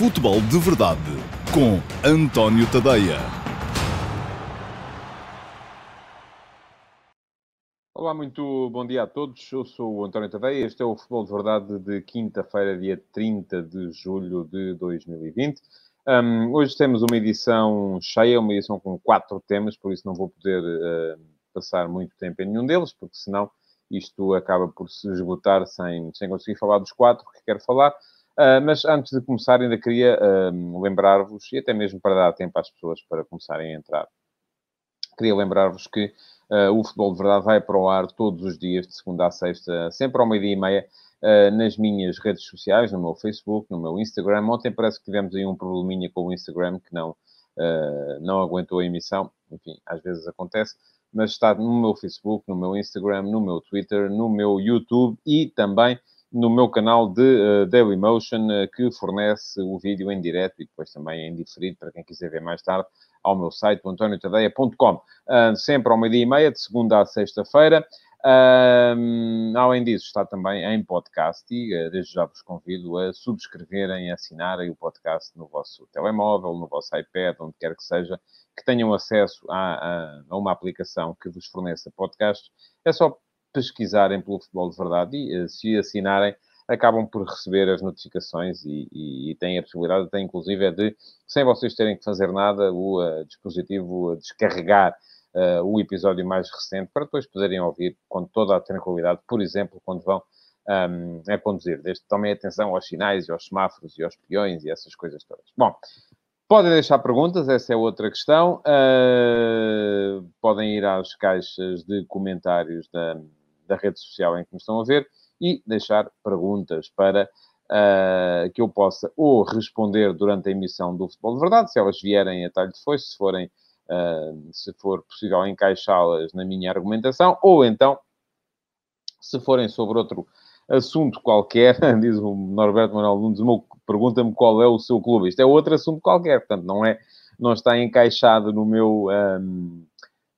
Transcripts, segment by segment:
Futebol de Verdade com António Tadeia. Olá, muito bom dia a todos. Eu sou o António Tadeia. Este é o Futebol de Verdade de quinta-feira, dia 30 de julho de 2020. Um, hoje temos uma edição cheia, uma edição com quatro temas, por isso não vou poder uh, passar muito tempo em nenhum deles, porque senão isto acaba por se esgotar sem, sem conseguir falar dos quatro que quero falar. Uh, mas antes de começar, ainda queria uh, lembrar-vos, e até mesmo para dar tempo às pessoas para começarem a entrar, queria lembrar-vos que uh, o Futebol de Verdade vai para o ar todos os dias, de segunda a sexta, sempre ao meio-dia e meia, nas minhas redes sociais, no meu Facebook, no meu Instagram. Ontem parece que tivemos aí um probleminha com o Instagram que não, não aguentou a emissão, enfim, às vezes acontece mas está no meu Facebook, no meu Instagram, no meu Twitter, no meu YouTube e também no meu canal de uh, Dailymotion, uh, que fornece o vídeo em direto e depois também em diferido, para quem quiser ver mais tarde, ao meu site, antoniotadeia.com. Uh, sempre ao meio-dia e meia, de segunda a sexta-feira. Uh, além disso, está também em podcast e uh, desde já vos convido a subscreverem, a assinarem o podcast no vosso telemóvel, no vosso iPad, onde quer que seja, que tenham acesso a, a, a uma aplicação que vos forneça podcasts. É só pesquisarem pelo Futebol de Verdade e, eh, se assinarem, acabam por receber as notificações e, e, e têm a possibilidade, até inclusive, é de, sem vocês terem que fazer nada, o uh, dispositivo descarregar uh, o episódio mais recente para depois poderem ouvir com toda a tranquilidade, por exemplo, quando vão um, a conduzir. Desde tomem atenção aos sinais, aos semáforos e aos peões e essas coisas todas. Bom, Podem deixar perguntas, essa é outra questão. Uh, podem ir às caixas de comentários da, da rede social em que me estão a ver e deixar perguntas para uh, que eu possa ou responder durante a emissão do Futebol de Verdade, se elas vierem a talho de foice, se forem, uh, se for possível encaixá-las na minha argumentação, ou então, se forem sobre outro assunto qualquer, diz o Norberto Manuel Nunes, pergunta-me qual é o seu clube. Isto é outro assunto qualquer, portanto, não é, não está encaixado no meu, um,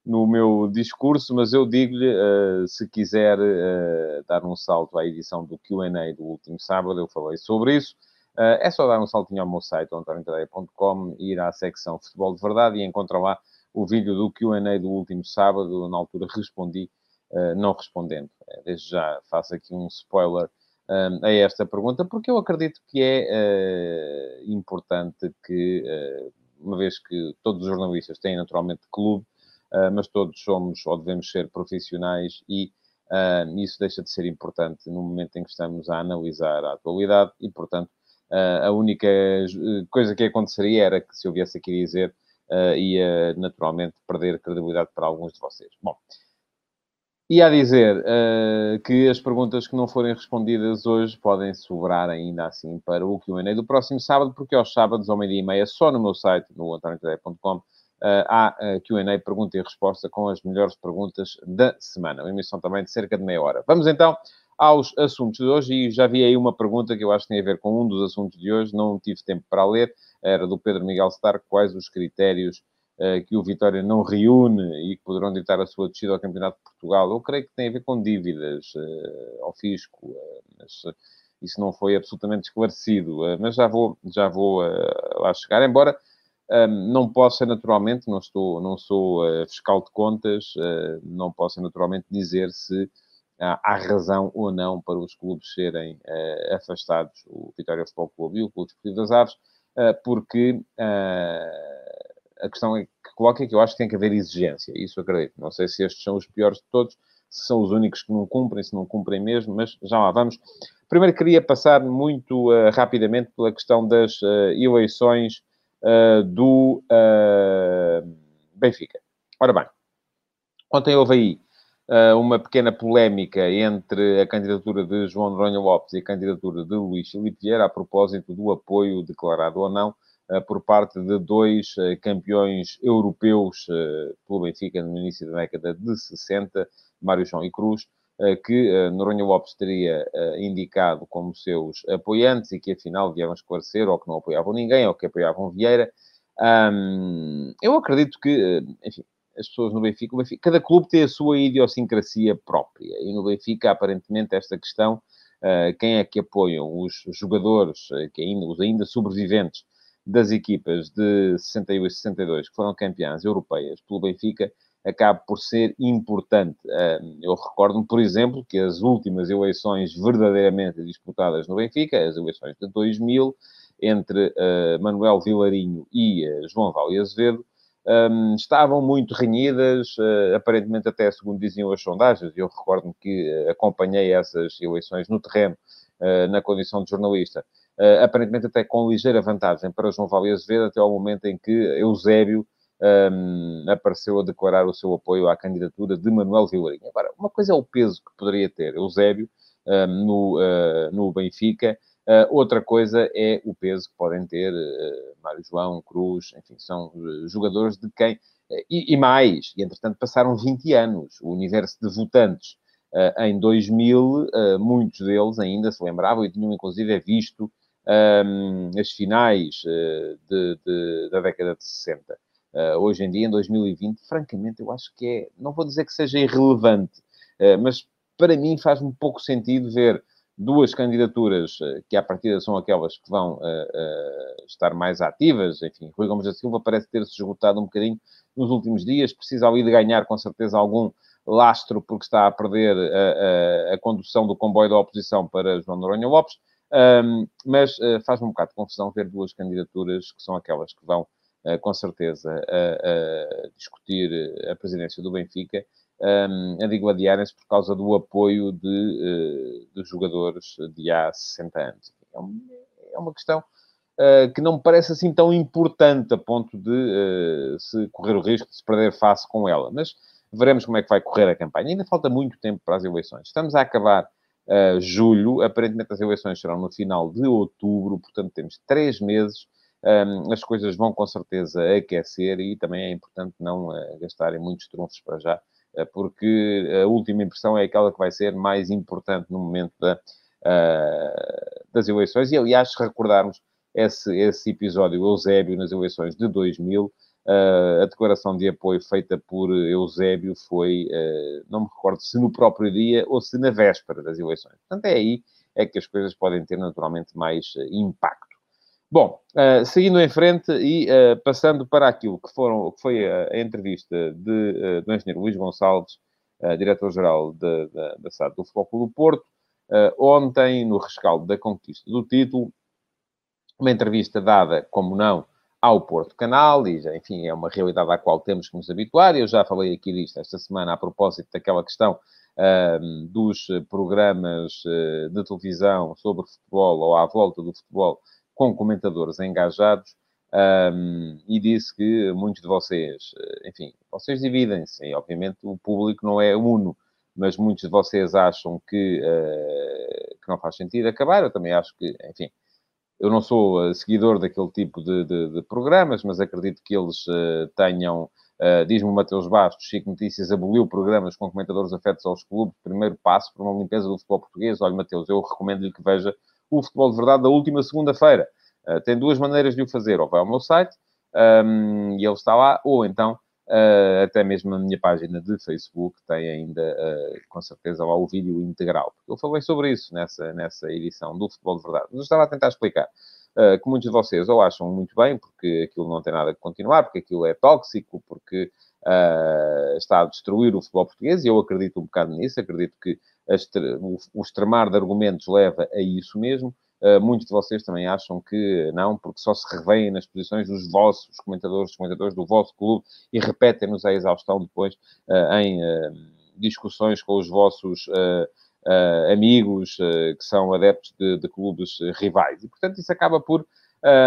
no meu discurso, mas eu digo-lhe, uh, se quiser uh, dar um salto à edição do Q&A do último sábado, eu falei sobre isso, uh, é só dar um saltinho ao meu site, antoniotadeia.com, ir à secção Futebol de Verdade e encontrar lá o vídeo do Q&A do último sábado, na altura respondi, não respondendo. Desde já faço aqui um spoiler a esta pergunta, porque eu acredito que é importante que, uma vez que todos os jornalistas têm naturalmente clube, mas todos somos ou devemos ser profissionais e uh, isso deixa de ser importante no momento em que estamos a analisar a atualidade e, portanto, uh, a única coisa que aconteceria era que se eu viesse aqui dizer ia naturalmente perder credibilidade para alguns de vocês. Bom, e a dizer uh, que as perguntas que não forem respondidas hoje podem sobrar ainda assim para o Q&A do próximo sábado, porque aos sábados, ao meio-dia e meia, só no meu site, no antoniotadeia.com, uh, há uh, Q&A, pergunta e resposta, com as melhores perguntas da semana. Uma emissão também de cerca de meia hora. Vamos então aos assuntos de hoje, e já vi aí uma pergunta que eu acho que tem a ver com um dos assuntos de hoje, não tive tempo para ler, era do Pedro Miguel Stark, quais os critérios uh, que o Vitória não reúne e que poderão ditar a sua descida ao Campeonato de Portugal. Eu creio que tem a ver com dívidas ao fisco, mas isso não foi absolutamente esclarecido, mas já vou, já vou lá chegar, embora não possa naturalmente, não, estou, não sou uh, fiscal de contas, uh, não possa naturalmente dizer se uh, há razão ou não para os clubes serem eh, afastados, o Vitória Futebol Clube e o Clube Esportivo das Aves, porque a questão é que coloca é que eu acho que tem que haver exigência, isso acredito. Não sei se estes são os piores de todos, se são os únicos que não cumprem, se não cumprem mesmo, mas já lá vamos. Primeiro queria passar muito rapidamente pela questão das eleições uh, do uh, Benfica. Ora bem, ontem houve aí uh, uma pequena polémica entre a candidatura de João Noronha Lopes e a candidatura de Luís Filipe Vieira a propósito do apoio declarado ou não por parte de dois campeões europeus pelo Benfica no início da década de 60, Mário João e Cruz, que eh, Noronha Lopes teria eh, indicado como seus apoiantes e que afinal vieram esclarecer ou que não apoiavam ninguém ou que apoiavam Vieira. eu acredito que, enfim, as pessoas no Benfica, Benfica, cada clube tem a sua idiosincrasia própria e no Benfica, aparentemente, esta questão quem é que apoiam os jogadores, que ainda, os ainda sobreviventes das equipas de 61 e 62 que foram campeãs europeias pelo Benfica, acaba por ser importante. Eu recordo-me, por exemplo, que as últimas eleições verdadeiramente disputadas no Benfica, as eleições de 2000, entre uh, Manuel Vilarinho e uh, João Val e Azevedo, estavam muito renhidas, uh, aparentemente até segundo diziam as sondagens, eu recordo-me que acompanhei essas eleições no terreno, na condição de jornalista, aparentemente até com ligeira vantagem para João Val e Azevedo, até ao momento em que Eusébio um, apareceu a declarar o seu apoio à candidatura de Manuel Vilarinho. Agora, uma coisa é o peso que poderia ter Eusébio um, no, no Benfica, Uh, outra coisa é o peso que podem ter uh, Mário João, Cruz, enfim, são uh, jogadores de quem. E, e, mais, e entretanto passaram 20 anos. O universo de votantes em 2000, muitos deles ainda se lembravam e tinham inclusive visto um, as finais de, de, da década de 60. Hoje em dia, em 2020, francamente, eu acho que é. Não vou dizer que seja irrelevante, mas para mim faz um pouco sentido ver duas candidaturas eh, que, à partida, são aquelas que vão estar mais ativas. Enfim, Rui Gomes da Silva parece ter-se esgotado um bocadinho nos últimos dias, precisa ali de ganhar, com certeza, algum lastro, porque está a perder a, a, a condução do comboio da oposição para João Noronha Lopes. Um, mas uh, faz-me um bocado de confusão ver duas candidaturas que são aquelas que vão, com certeza, a, discutir a presidência do Benfica um, a digladiarem-se por causa do apoio de, uh, de jogadores de há 60 anos. É, é uma questão que não me parece assim tão importante a ponto de se correr o risco de se perder face com ela. Mas veremos como é que vai correr a campanha. Ainda falta muito tempo para as eleições. Estamos a acabar julho, aparentemente as eleições serão no final de outubro, portanto temos três meses. As coisas vão com certeza aquecer e também é importante não gastarem muitos trunfos para já eh, porque a última impressão é aquela que vai ser mais importante no momento da, uh, das eleições. E, aliás, se recordarmos esse, esse episódio Eusébio nas eleições de 2000, uh, eh, a declaração de apoio feita por Eusébio foi, uh, não me recordo se no próprio dia ou se na véspera das eleições. Portanto, é aí é que as coisas podem ter naturalmente mais impacto. Bom, uh, seguindo em frente e uh, passando para aquilo que, foram, que foi a, entrevista de, uh, do engenheiro Luís Gonçalves, diretor-geral da, SAD do Futebol do Porto, ontem, no rescaldo da conquista do título, uma entrevista dada, como não, ao Porto Canal, e já, enfim, é uma realidade à qual temos que nos habituar. Eu já falei aqui disto esta semana a propósito daquela questão dos programas de televisão sobre futebol ou à volta do futebol com comentadores engajados um, e disse que muitos de vocês, eh, enfim, vocês dividem-se, obviamente o público não é uno, mas muitos de vocês acham que, uh, que não faz sentido acabar. Eu também acho que, enfim, eu não sou uh, seguidor daquele tipo de, de, de, programas, mas acredito que eles uh, tenham. Uh, Diz-me o Mateus Bastos, Chico Notícias aboliu programas com comentadores afetos aos clubes, primeiro passo para uma limpeza do futebol português. Olha, Mateus, eu recomendo-lhe que veja o Futebol de Verdade da última segunda-feira. Uh, tem duas maneiras de o fazer. Ou vai ao meu site um, e ele está lá, ou então uh, até mesmo a minha página de Facebook tem ainda, uh, com certeza, lá o vídeo integral. Eu falei sobre isso nessa, nessa edição do Futebol de Verdade. Mas estava a tentar explicar. Que muitos de vocês ou acham muito bem, porque aquilo não tem nada que continuar, porque aquilo é tóxico, porque está a destruir o futebol português, e eu acredito um bocado nisso, acredito que o, extremar de argumentos leva a isso mesmo. Uh, muitos de vocês também acham que não, porque só se revêem nas posições dos vossos comentadores, dos comentadores do vosso clube e repetem-nos a exaustão depois uh, em uh, discussões com os vossos amigos que são adeptos de, de, clubes rivais. E, portanto, isso acaba por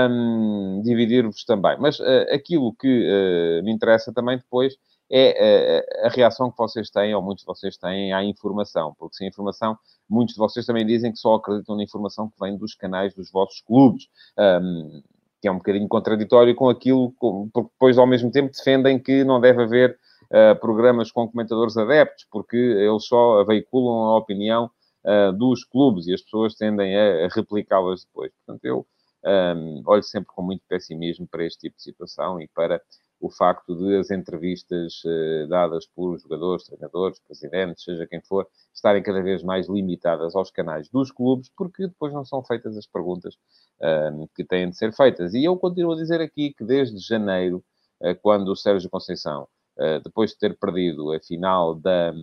um, dividir-vos também. Mas aquilo que me interessa também depois é a, a, reação que vocês têm, ou muitos de vocês têm, à informação. Porque sem informação, muitos de vocês também dizem que só acreditam na informação que vem dos canais dos vossos clubes. Um, que é um bocadinho contraditório com aquilo, porque depois, ao mesmo tempo, defendem que não deve haver uh, programas com comentadores adeptos, porque eles só veiculam a opinião uh, dos clubes e as pessoas tendem a, a replicá-las depois. Portanto, eu um, olho sempre com muito pessimismo para este tipo de situação e para o facto de as entrevistas uh, dadas por jogadores, treinadores, presidentes, seja quem for, estarem cada vez mais limitadas aos canais dos clubes, porque depois não são feitas as perguntas uh, que têm de ser feitas. E eu continuo a dizer aqui que desde janeiro, uh, quando o Sérgio Conceição, depois de ter perdido a final da,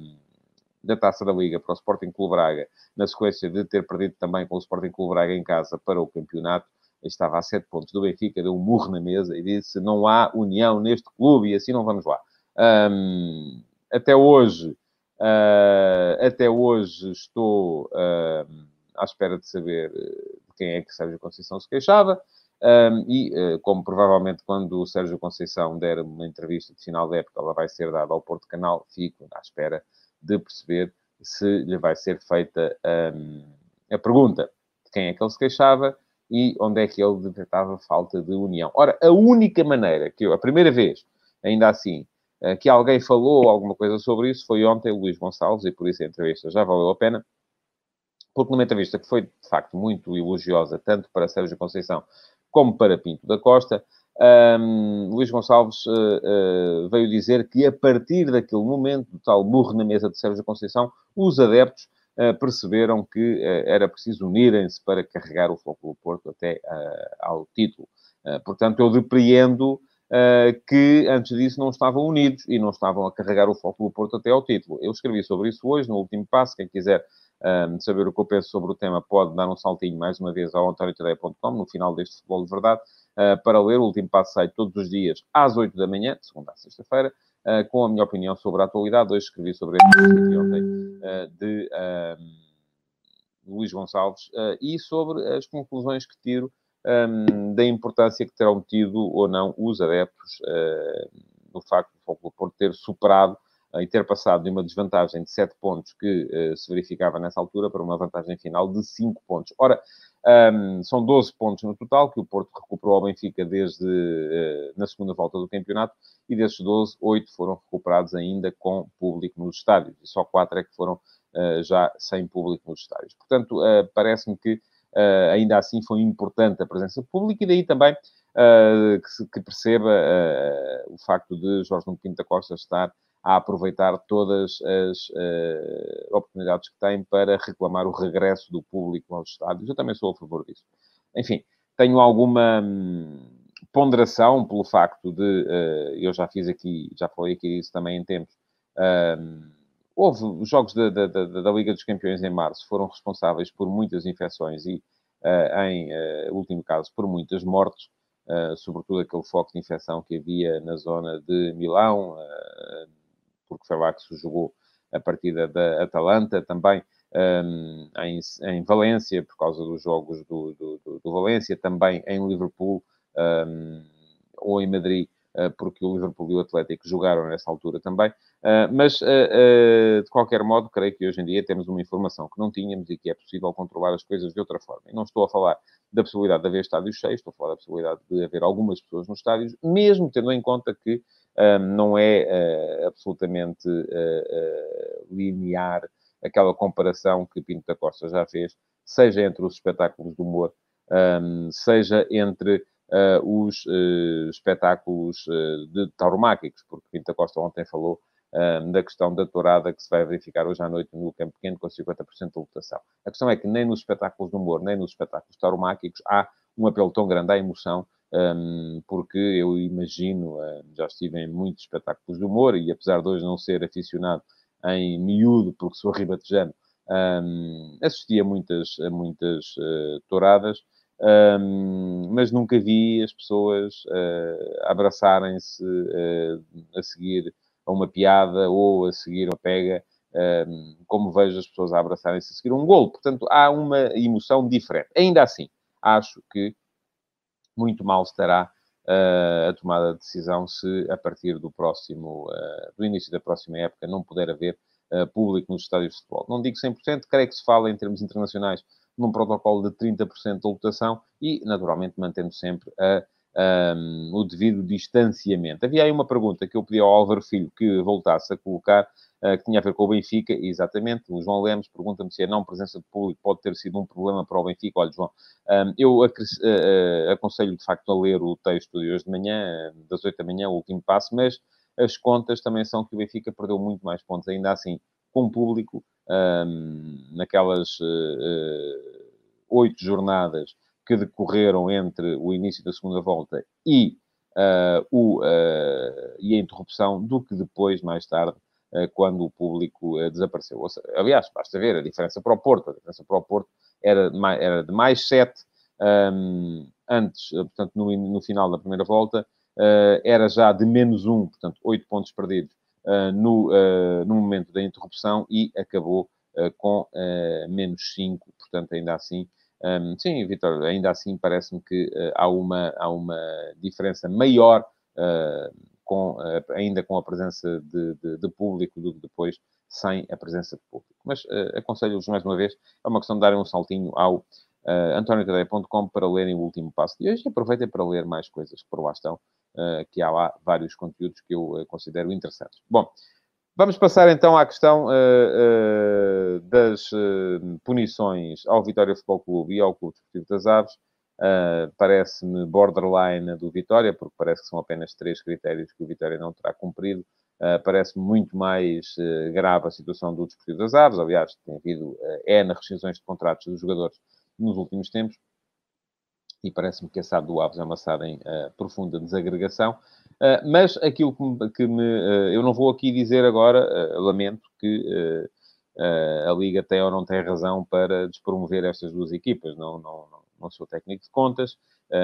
da Taça da Liga para o Sporting Clube Braga, na sequência de ter perdido também com o Sporting Clube Braga em casa para o campeonato, estava a sete pontos do Benfica, deu um murro na mesa e disse: não há união neste clube e assim não vamos lá. Um, até hoje, uh, até hoje estou uh, à espera de saber de quem é que Sérgio Conceição se queixava. Um, e, uh, como provavelmente quando o Sérgio Conceição der uma entrevista de final da época, ela vai ser dada ao Porto Canal, fico à espera de perceber se lhe vai ser feita um, a pergunta de quem é que ele se queixava e onde é que ele detectava falta de união. Ora, a única maneira que eu, a primeira vez, ainda assim, eh, que alguém falou alguma coisa sobre isso foi ontem Luís Gonçalves, e por isso a entrevista já valeu a pena, porque numa entrevista que foi, de facto, muito elogiosa, tanto para Sérgio Conceição como para Pinto da Costa, um, Luís Gonçalves uh, uh, veio dizer que a partir daquele momento, do tal burro na mesa de Sérgio Conceição, os adeptos perceberam que era preciso unirem-se para carregar o do Porto até ao título. portanto, eu depreendo que antes disso não estavam unidos e não estavam a carregar o do Porto até ao título. Eu escrevi sobre isso hoje, no último passo. Quem quiser saber o que eu penso sobre o tema pode dar um saltinho mais uma vez ao antoniotadeia.com no final deste Futebol de Verdade para ler. O último passo sai todos os dias às 8 da manhã, segunda a sexta-feira, uh, com a minha opinião sobre a atualidade. Hoje escrevi sobre este ontem uh, de Luís Gonçalves e sobre as conclusões que tiro um, da importância que terão tido ou não os adeptos no facto do Foco do Porto ter superado e ter passado de uma desvantagem de 7 pontos que uh, se verificava nessa altura para uma vantagem final de 5 pontos. Ora, um, são 12 pontos no total que o Porto recuperou ao Benfica desde uh, na segunda volta do campeonato e desses 12, 8 foram recuperados ainda com público nos estádios e só 4 é que foram uh, já sem público nos estádios. Portanto, uh, parece-me que ainda assim foi importante a presença pública e daí também que, se, que, perceba o facto de Jorge Nuno Pinto da Costa estar a aproveitar todas as uh, oportunidades que tem para reclamar o regresso do público aos estádios. Eu também sou a favor disso. Enfim, tenho alguma hum, ponderação pelo facto de, uh, eu já fiz aqui, já falei aqui isso também em tempos, uh, houve os jogos da, da, da, da, Liga dos Campeões em março, foram responsáveis por muitas infecções e, em último caso, por muitas mortes, sobretudo aquele foco de infecção que havia na zona de Milão, porque foi lá que se jogou a partida da Atalanta, também um, em, em, Valência, por causa dos jogos do, do, do, do Valência, também em Liverpool um, ou em Madrid, uh, porque o Liverpool e o Atlético jogaram nessa altura também. Uh, mas, uh, de qualquer modo, creio que hoje em dia temos uma informação que não tínhamos e que é possível controlar as coisas de outra forma. E não estou a falar da possibilidade de haver estádios cheios, estou a falar da possibilidade de haver algumas pessoas nos estádios, mesmo tendo em conta que não é uh, absolutamente uh, linear aquela comparação que Pinto da Costa já fez, seja entre os espetáculos de humor, um, seja entre os espetáculos de tauromáquicos, porque Pinto da Costa ontem falou da questão da tourada que se vai verificar hoje à noite no Campo Pequeno com 50% de lotação. A questão é que nem nos espetáculos de humor, nem nos espetáculos tauromáquicos há um apelo tão grande à emoção um, porque eu imagino, já estive em muitos espetáculos de humor e apesar de hoje não ser aficionado em miúdo, porque sou ribatejano, um, assisti a muitas, a muitas uh, touradas, mas nunca vi as pessoas uh, abraçarem-se uh, a seguir a uma piada ou a seguir uma pega, como vejo as pessoas a abraçarem-se a seguir um golo. Portanto, há uma emoção diferente. Ainda assim, acho que muito mal estará uh, a tomada de decisão se a partir do próximo, uh, do início da próxima época não puder haver uh, público nos estádios de futebol. Não digo 100%, creio que se fala em termos internacionais num protocolo de 30% de lotação e, naturalmente, mantendo sempre a um, o devido distanciamento. Havia aí uma pergunta que eu pedi ao Álvaro Filho que voltasse a colocar, uh, que tinha a ver com o Benfica, exatamente, o João Lemos pergunta-me se a não presença de público pode ter sido um problema para o Benfica. Olha, João, um, eu uh, aconselho de facto a ler o texto de hoje de manhã, das 8 da manhã, o último passo, mas as contas também são que o Benfica perdeu muito mais pontos, ainda assim, com público, um, naquelas oito jornadas que decorreram entre o início da segunda volta e, uh, o, uh, e a interrupção do que depois, mais tarde, uh, quando o público desapareceu. Seja, aliás, basta ver a diferença para o Porto. A diferença para o Porto era de mais, era de mais 7 um, antes, portanto, no, no, final da primeira volta, era já de menos 1, portanto, 8 pontos perdidos no, no momento da interrupção e acabou com menos 5, portanto, ainda assim um, sim, Vitor, ainda assim parece-me que uh, há, uma, há uma diferença maior, uh, com, uh, ainda com a presença de, de, de, público, do que depois sem a presença de público. Mas aconselho-vos mais uma vez, é uma questão de darem um saltinho ao uh, antoniotadeia.com para lerem o último passo de hoje e aproveitem para ler mais coisas que por lá estão, que há lá vários conteúdos que eu considero interessantes. Bom, Vamos passar então à questão uh, uh, das uh, punições ao Vitória Futebol Clube e ao Clube Desportivo das Aves. Parece-me borderline do Vitória, porque parece que são apenas três critérios que o Vitória não terá cumprido. Parece-me muito mais grave a situação do Desportivo das Aves. Aliás, tem havido nas rescisões de contratos dos jogadores nos últimos tempos. E parece-me que a SAD do Aves é uma SAD em profunda desagregação. Ah, mas aquilo que me, que me uh, eu não vou aqui dizer agora, uh, lamento que a Liga tem ou não tem razão para despromover estas duas equipas. Não, não, não, não sou técnico de contas,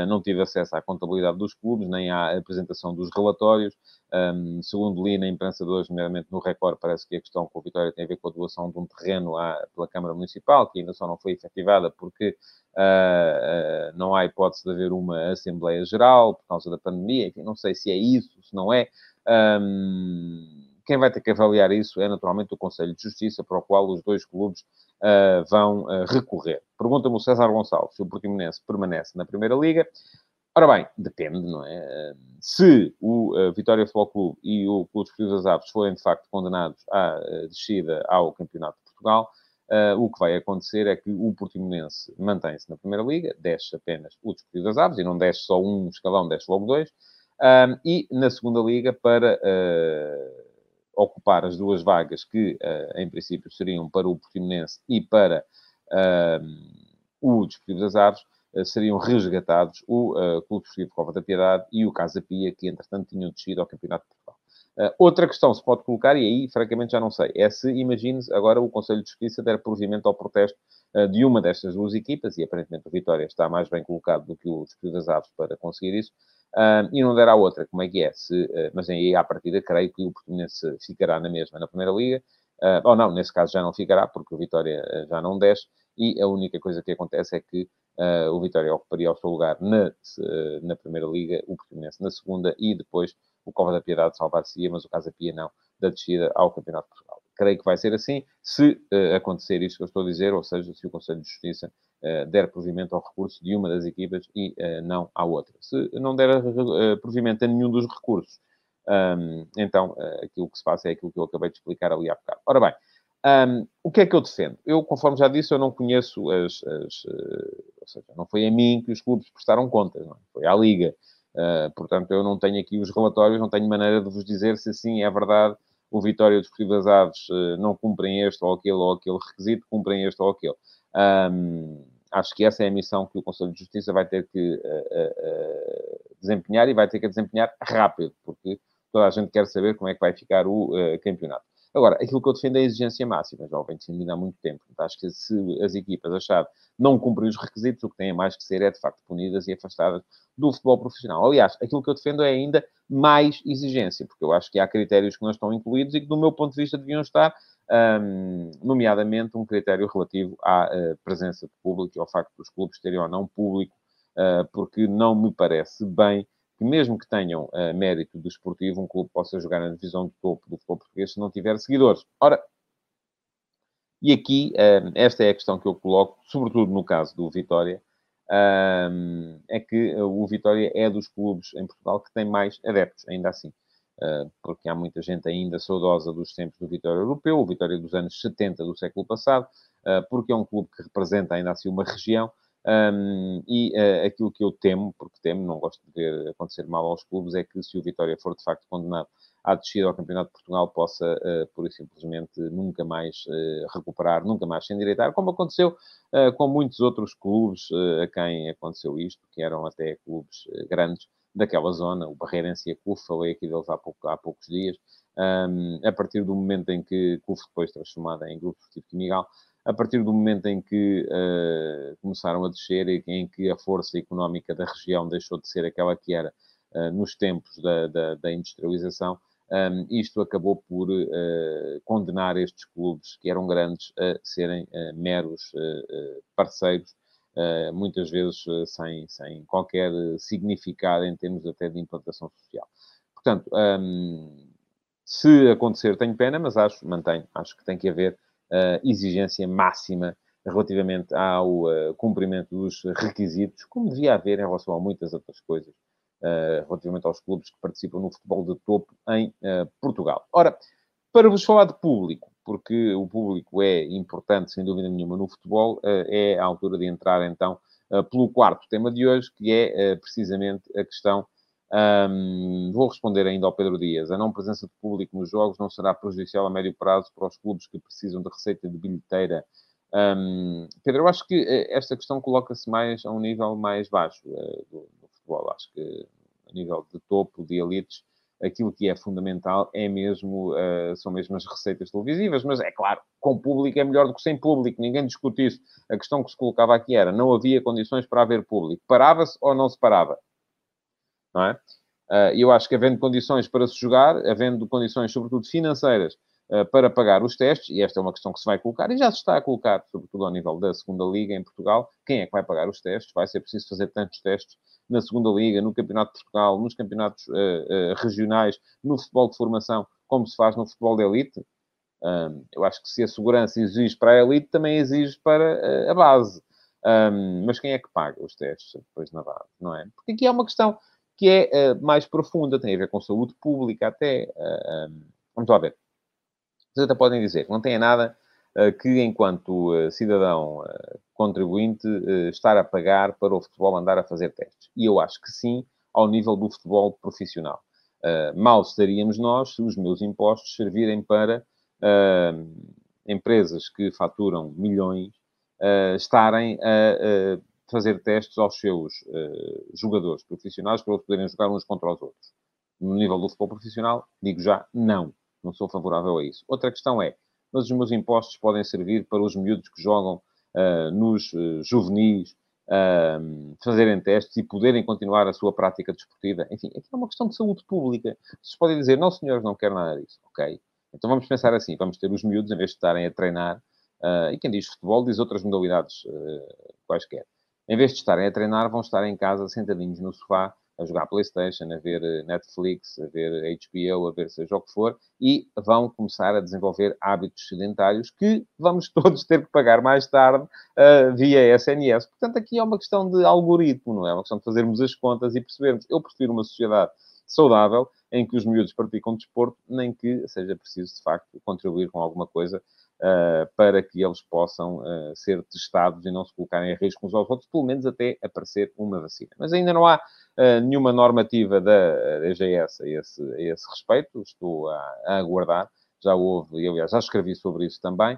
não tive acesso à contabilidade dos clubes, nem à apresentação dos relatórios. Um, segundo li na imprensa de hoje, nomeadamente no Record, parece que a questão com a Vitória tem a ver com a doação de um terreno à, pela Câmara Municipal, que ainda só não foi efetivada porque uh, uh, não há hipótese de haver uma Assembleia Geral por causa da pandemia. Enfim, não sei se é isso, se não é. Um, quem vai ter que avaliar isso é naturalmente o Conselho de Justiça, para o qual os dois clubes uh, vão recorrer. Pergunta-me o César Gonçalves se o Portimonense permanece na Primeira Liga. Ora bem, depende, não é? Se o uh, Vitória Futebol Clube e o Clube Desportivo das Aves forem, de facto, condenados à uh, descida ao Campeonato de Portugal, uh, o que vai acontecer é que o Portimonense mantém-se na Primeira Liga, desce apenas o Desportivo das Aves, e não desce só um escalão, desce logo dois, e na Segunda Liga, para ocupar as duas vagas que, em princípio, seriam para o Portimonense e para o Desportivo das Aves, eh, seriam resgatados o uh, Clube Desportivo Cova da Piedade e o Casa Pia, que entretanto tinham descido ao Campeonato de Portugal. Uh, outra questão se pode colocar, e aí francamente já não sei, é se, imagine agora o Conselho de Justiça der provimento ao protesto uh, de uma destas duas equipas, e aparentemente o Vitória está mais bem colocado do que o Desportivo das Aves para conseguir isso, e não der à outra, como é que é? Se, mas aí, à partida, creio que o Portimonense ficará na mesma na Primeira Liga, ou não, nesse caso já não ficará, porque o Vitória já não desce, e a única coisa que acontece é que Uh, o Vitória ocuparia o seu lugar na, na Primeira Liga, o Portimonense na Segunda e depois o Cova da Piedade salvar-se-ia, mas o Casa Pia não, da descida ao Campeonato de Portugal. Creio que vai ser assim, se uh, acontecer isto que eu estou a dizer, ou seja, se o Conselho de Justiça uh, der provimento ao recurso de uma das equipas e não à outra. Se não der provimento a nenhum dos recursos, então aquilo que se passa é aquilo que eu acabei de explicar ali há bocado. Ora bem, um, o que é que eu defendo? Eu, conforme já disse, eu não conheço as, as ou seja, não foi a mim que os clubes prestaram contas, não, é? foi à Liga. Uh, portanto, eu não tenho aqui os relatórios, não tenho maneira de vos dizer se sim é verdade o Vitória o Desportivo das Aves uh, não cumprem este ou aquele ou aquele requisito, cumprem este ou aquele. Um, acho que essa é a missão que o Conselho de Justiça vai ter que desempenhar e vai ter que desempenhar rápido, porque toda a gente quer saber como é que vai ficar o campeonato. Agora, aquilo que eu defendo é a exigência máxima, já o vem defendido há muito tempo. Portanto, acho que se as equipas acharem não cumprir os requisitos, o que têm mais que ser é, de facto, punidas e afastadas do futebol profissional. Aliás, aquilo que eu defendo é ainda mais exigência, porque eu acho que há critérios que não estão incluídos e que, do meu ponto de vista, deviam estar, um, nomeadamente um critério relativo à uh, presença de público e ao facto dos clubes terem ou não público, uh, porque não me parece bem que mesmo que tenham uh, mérito desportivo, um clube possa jogar na divisão de topo do futebol português se não tiver seguidores. Ora, e aqui, uh, esta é a questão que eu coloco, sobretudo no caso do Vitória, é que o Vitória é dos clubes em Portugal que tem mais adeptos, ainda assim. Uh, porque há muita gente ainda saudosa dos tempos do Vitória Europeu, o Vitória dos anos 70 do século passado, uh, porque é um clube que representa ainda assim uma região. Um, e uh, aquilo que eu temo, porque temo, não gosto de ver acontecer mal aos clubes, é que se o Vitória for de facto condenado à descida ao Campeonato de Portugal, possa, uh, pura e simplesmente, nunca mais recuperar, nunca mais se endireitar, como aconteceu com muitos outros clubes a quem aconteceu isto, que eram até clubes grandes daquela zona, o Barreirense e a CUF, falei aqui deles há, pouco, há poucos dias, um, a partir do momento em que CUF depois transformada em Grupo Esportivo Quimigal, a partir do momento em que uh, começaram a descer e em que a força económica da região deixou de ser aquela que era uh, nos tempos da, da, da industrialização, um, isto acabou por uh, condenar estes clubes que eram grandes a serem meros parceiros, muitas vezes sem, sem qualquer significado em termos até de implantação social. Portanto, um, se acontecer, tenho pena, mas acho, mantenho, acho que tem que haver exigência máxima relativamente ao cumprimento dos requisitos, como devia haver em relação a muitas outras coisas uh, relativamente aos clubes que participam no futebol de topo em uh, Portugal. Ora, para vos falar de público, porque o público é importante, sem dúvida nenhuma, no futebol, uh, é a altura de entrar então pelo quarto tema de hoje, que é precisamente a questão. Um, vou responder ainda ao Pedro Dias. A não presença de público nos jogos não será prejudicial a médio prazo para os clubes que precisam de receita de bilheteira um, Pedro, eu acho que esta questão coloca-se mais a um nível mais baixo uh, do, futebol. Acho que a nível de topo, de elites, aquilo que é fundamental é mesmo, uh, são mesmo as receitas televisivas, mas é claro, com público é melhor do que sem público, ninguém discute isso. A questão que se colocava aqui era, não havia condições para haver público. Parava-se ou não se parava? Não é? Uh, eu acho que havendo condições para se jogar, havendo condições, sobretudo financeiras, uh, para pagar os testes, e esta é uma questão que se vai colocar, e já se está a colocar, sobretudo ao nível da segunda Liga em Portugal, quem é que vai pagar os testes? Vai ser preciso fazer tantos testes na segunda Liga, no Campeonato de Portugal, nos campeonatos uh, uh, regionais, no futebol de formação, como se faz no futebol de elite. Um, eu acho que se a segurança exige para a elite, também exige para uh, a base. Um, mas quem é que paga os testes depois na base, não é? Porque aqui é uma questão que é mais profunda, tem a ver com saúde pública até. Um, vamos lá ver. Vocês até podem dizer que não tem nada que, enquanto cidadão contribuinte eh, estar a pagar para o futebol andar a fazer testes. E eu acho que sim, ao nível do futebol profissional. Uh, mal estaríamos nós se os meus impostos servirem para uh, empresas que faturam milhões uh, estarem a fazer testes aos seus jogadores profissionais para eles poderem jogar uns contra os outros. No nível do futebol profissional, digo já, não. Não sou favorável a isso. Outra questão é, mas os meus impostos podem servir para os miúdos que jogam nos uh, juvenis uh, fazerem testes e poderem continuar a sua prática desportiva. Enfim, aqui é uma questão de saúde pública. Vocês podem dizer, não, senhores, não quero nada disso. Ok. Então vamos pensar assim, vamos ter os miúdos, em vez de estarem a treinar, e quem diz futebol diz outras modalidades quaisquer. Em vez de estarem a treinar, vão estar em casa sentadinhos no sofá a jogar PlayStation, a ver eh, Netflix, a ver HBO, a ver seja o que for, e vão começar a desenvolver hábitos sedentários que vamos todos ter que pagar mais tarde uh, via SNS. Portanto, aqui é uma questão de algoritmo, não é? É uma questão de fazermos as contas e percebermos. Eu prefiro uma sociedade saudável em que os miúdos praticam desporto, nem que seja preciso, de facto, contribuir com alguma coisa para que eles possam uh, ser testados e não se colocarem a risco uns aos outros, pelo menos até aparecer uma vacina. Mas ainda não há uh, nenhuma normativa da DGS a esse, a esse respeito, estou a, a aguardar. Já houve, e aliás, já escrevi sobre isso também,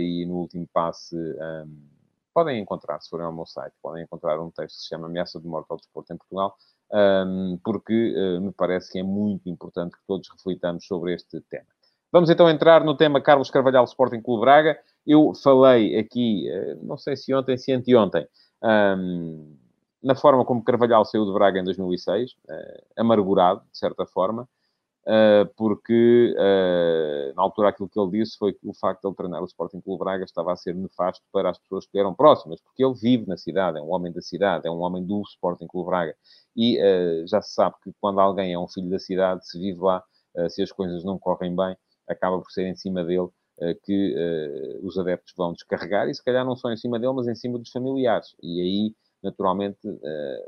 e no último passe. Um, podem encontrar, se forem ao meu site, podem encontrar um texto que se chama Ameaça de Morte ao Desporto em Portugal, um, porque uh, me parece que é muito importante que todos reflitamos sobre este tema. Vamos então entrar no tema Carlos Carvalhal Sporting Clube Braga. Eu falei aqui, eh, não sei se ontem, se anteontem, um, na forma como Carvalhal saiu de Braga em 2006, uh, eh, amargurado, de certa forma, uh, porque uh, na altura aquilo que ele disse foi que o facto de ele treinar o Sporting Clube Braga estava a ser nefasto para as pessoas que eram próximas, porque ele vive na cidade, é um homem da cidade, é um homem do Sporting Clube Braga. E já se sabe que quando alguém é um filho da cidade, se vive lá, se as coisas não correm bem, acaba por ser em cima dele uh, que uh, os adeptos vão descarregar, e se calhar não só em cima dele, mas em cima dos familiares. E aí naturalmente,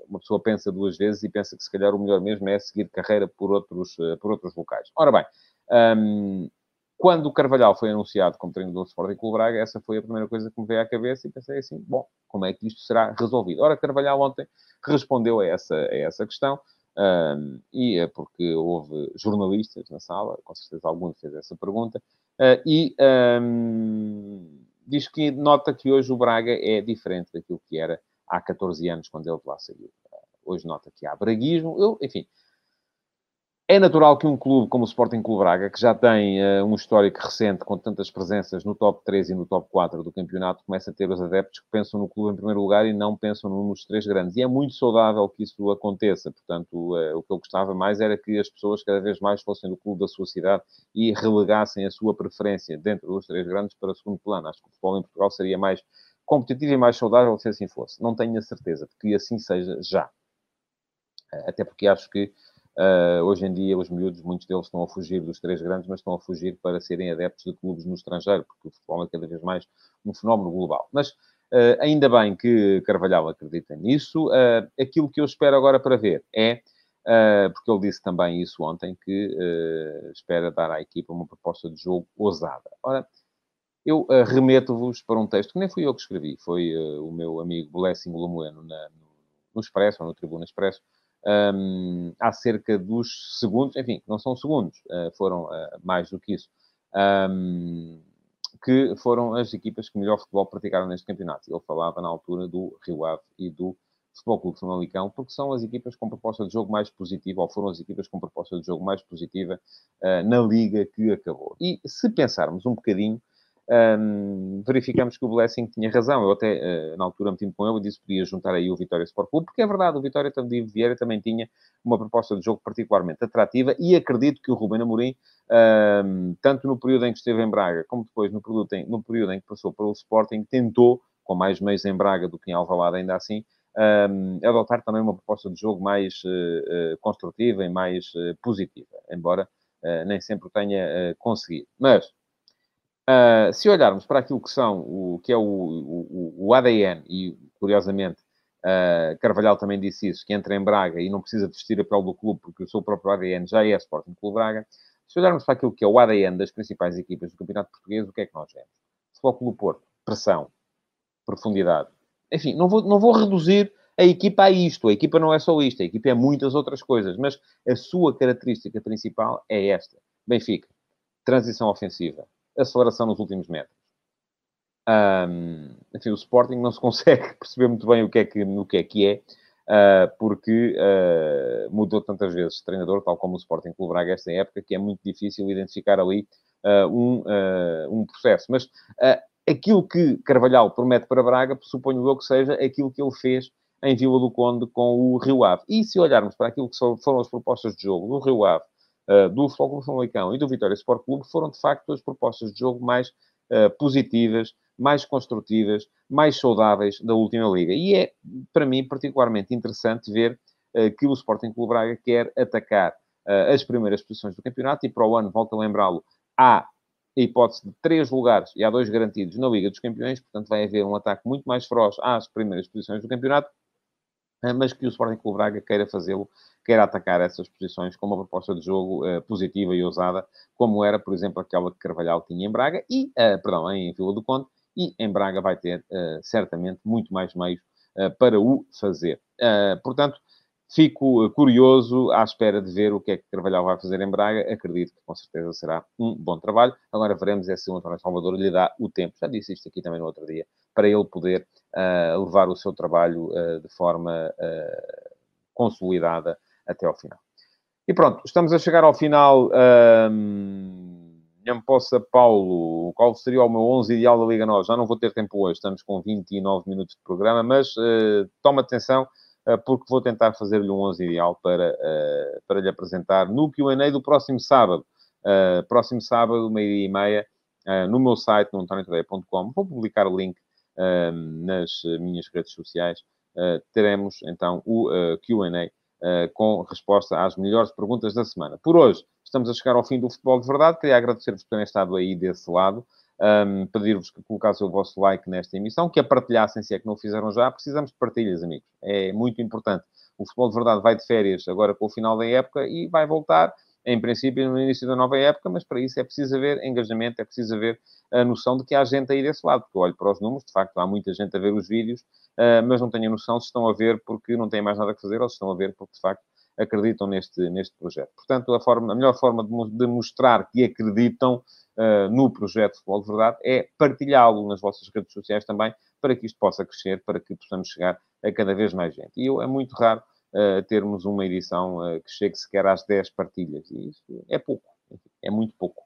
uma pessoa pensa duas vezes e pensa que se calhar o melhor mesmo é seguir carreira por outros, por outros locais. Ora bem, um, quando o Carvalhal foi anunciado como treinador do Sporting Clube Braga, essa foi a primeira coisa que me veio à cabeça e pensei assim, bom, como é que isto será resolvido? Ora, Carvalhal ontem respondeu a essa, a essa questão, um, e é porque houve jornalistas na sala, com certeza algum fez essa pergunta, uh, e um, diz que nota que hoje o Braga é diferente daquilo que era há 14 anos, quando ele lá saiu. Uh, hoje nota que há braguismo, eu, enfim, é natural que um clube como o Sporting Clube Braga, que já tem uh, um histórico recente com tantas presenças no top 3 e no top 4 do campeonato, comece a ter os adeptos que pensam no clube em primeiro lugar e não pensam nos três grandes. E é muito saudável que isso aconteça. Portanto, uh, o que eu gostava mais era que as pessoas cada vez mais fossem do clube da sua cidade e relegassem a sua preferência dentro dos três grandes para o segundo plano. Acho que o futebol em Portugal seria mais competitivo e mais saudável se assim fosse. Não tenho a certeza de que assim seja já. Uh, até porque acho que Uh, hoje em dia, os miúdos, muitos deles estão a fugir dos três grandes, mas estão a fugir para serem adeptos de clubes no estrangeiro, porque o futebol é cada vez mais um fenómeno global. Mas uh, ainda bem que Carvalhal acredita nisso. Uh, aquilo que eu espero agora para ver é, porque ele disse também isso ontem, que espera dar à equipa uma proposta de jogo ousada. Ora, eu remeto-vos para um texto que nem fui eu que escrevi, foi o meu amigo Blessing Lomoeno no, no Expresso, ou no Tribuna Expresso, um, acerca dos segundos, enfim, não são segundos, uh, foram uh, mais do que isso, um, que foram as equipas que melhor futebol praticaram neste campeonato. Ele falava na altura do Rio Ave e do Futebol Clube Famalicão, porque são as equipas com proposta de jogo mais positiva, ou foram as equipas com proposta de jogo mais positiva uh, na liga que acabou. E se pensarmos um bocadinho, um, verificamos que o Blessing tinha razão. Eu até, uh, na altura, meti-me com ele e disse que podia juntar aí o Vitória Sport Clube, porque é verdade, o Vitória de Vieira também tinha uma proposta de jogo particularmente atrativa e acredito que o Ruben Amorim, um, tanto no período em que esteve em Braga, como depois no período em, no período em que passou pelo Sporting, tentou, com mais meios em Braga do que em Alvalade ainda assim, um, adotar também uma proposta de jogo mais uh, construtiva e mais positiva, embora nem sempre tenha conseguido. Mas, Uh, se olharmos para aquilo que são, o que é o, o, o ADN, e curiosamente uh, Carvalhal também disse isso, que entra em Braga e não precisa vestir a pele do clube, porque o seu próprio ADN já é Sporting Clube Braga. Se olharmos para aquilo que é o ADN das principais equipas do Campeonato Português, o que é que nós vemos? Futebol Clube Porto, pressão, profundidade. Enfim, não vou, não vou reduzir a equipa a isto. A equipa não é só isto, a equipa é muitas outras coisas, mas a sua característica principal é esta. Benfica, transição ofensiva, aceleração nos últimos metros. Um, enfim, o Sporting não se consegue perceber muito bem o que é que, o que é, que é uh, porque uh, mudou tantas vezes de treinador, tal como o Sporting Clube Braga esta época, que é muito difícil identificar ali uh, um, um processo. Mas aquilo que Carvalhal promete para Braga, suponho eu que seja aquilo que ele fez em Vila do Conde com o Rio Ave. E se olharmos para aquilo que foram as propostas de jogo do Rio Ave uh, do Futebol Famalicão e do Vitória Sport Clube foram, de facto, as propostas de jogo mais uh, positivas, mais construtivas, mais saudáveis da última liga. E é, para mim, particularmente interessante ver uh, que o Sporting Clube Braga quer atacar as primeiras posições do campeonato e para o ano, volto a lembrá-lo, há a hipótese de três lugares e há dois garantidos na Liga dos Campeões, portanto vai haver um ataque muito mais feroz às primeiras posições do campeonato, mas que o Sporting Clube Braga queira fazê-lo quer atacar essas posições com uma proposta de jogo uh, positiva e ousada, como era, por exemplo, aquela que Carvalhal tinha em Braga, e, uh, perdão, em Vila do Conde, e em Braga vai ter, uh, certamente, muito mais meios para o fazer. portanto, fico curioso à espera de ver o que é que Carvalhal vai fazer em Braga. Acredito que, com certeza, será um bom trabalho. Agora veremos é se o António Salvador lhe dá o tempo. Já disse isto aqui também no outro dia, para ele poder levar o seu trabalho de forma consolidada até ao final. E pronto, estamos a chegar ao final. Um, Poça Paulo, qual seria o meu 11 ideal da Liga Nós? Já não vou ter tempo hoje, estamos com 29 minutos de programa, mas uh, toma atenção, uh, porque vou tentar fazer-lhe um 11 ideal para, uh, para lhe apresentar no QA do próximo sábado. Uh, próximo sábado, meia-dia e meia, no meu site, no antoniotadeia.com. Vou publicar o link nas minhas redes sociais. teremos então o QA uh, com resposta às melhores perguntas da semana. Por hoje, estamos a chegar ao fim do Futebol de Verdade. Queria agradecer-vos por terem estado aí desse lado. Um, pedir-vos que colocassem o vosso like nesta emissão, que a partilhassem se é que não fizeram já. Precisamos de partilhas, amigos. É muito importante. O futebol de verdade vai de férias agora com o final da época e vai voltar, em princípio, no início da nova época, mas para isso é preciso haver engajamento, é preciso haver a noção de que há gente aí desse lado. Porque eu olho para os números, de facto, há muita gente a ver os vídeos, uh, mas não tenho noção se estão a ver porque não têm mais nada a fazer ou se estão a ver porque, de facto, acreditam neste, neste projeto. Portanto, a, forma, a melhor forma de, de mostrar que acreditam uh, no projeto de Futebol de Verdade é partilhá-lo nas vossas redes sociais também, para que isto possa crescer, para que possamos chegar a cada vez mais gente. E é muito raro uh, termos uma edição uh, que chegue sequer às 10 partilhas. E isso é pouco, é muito pouco.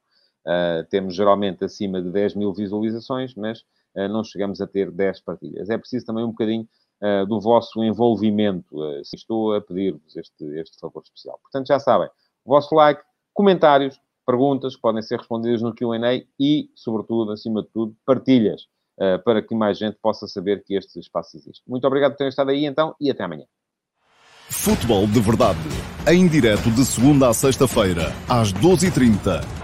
temos geralmente acima de 10 mil visualizações, mas não chegamos a ter 10 partilhas. É preciso também um bocadinho uh, do vosso envolvimento. Uh, estou a pedir-vos este, este favor especial. Portanto, já sabem, vosso like, comentários, perguntas que podem ser respondidas no QA e, sobretudo, acima de tudo, partilhas uh, para que mais gente possa saber que este espaço existe. Muito obrigado por terem estado aí então e até amanhã. Futebol de Verdade, em direto de segunda a sexta-feira, às 12h30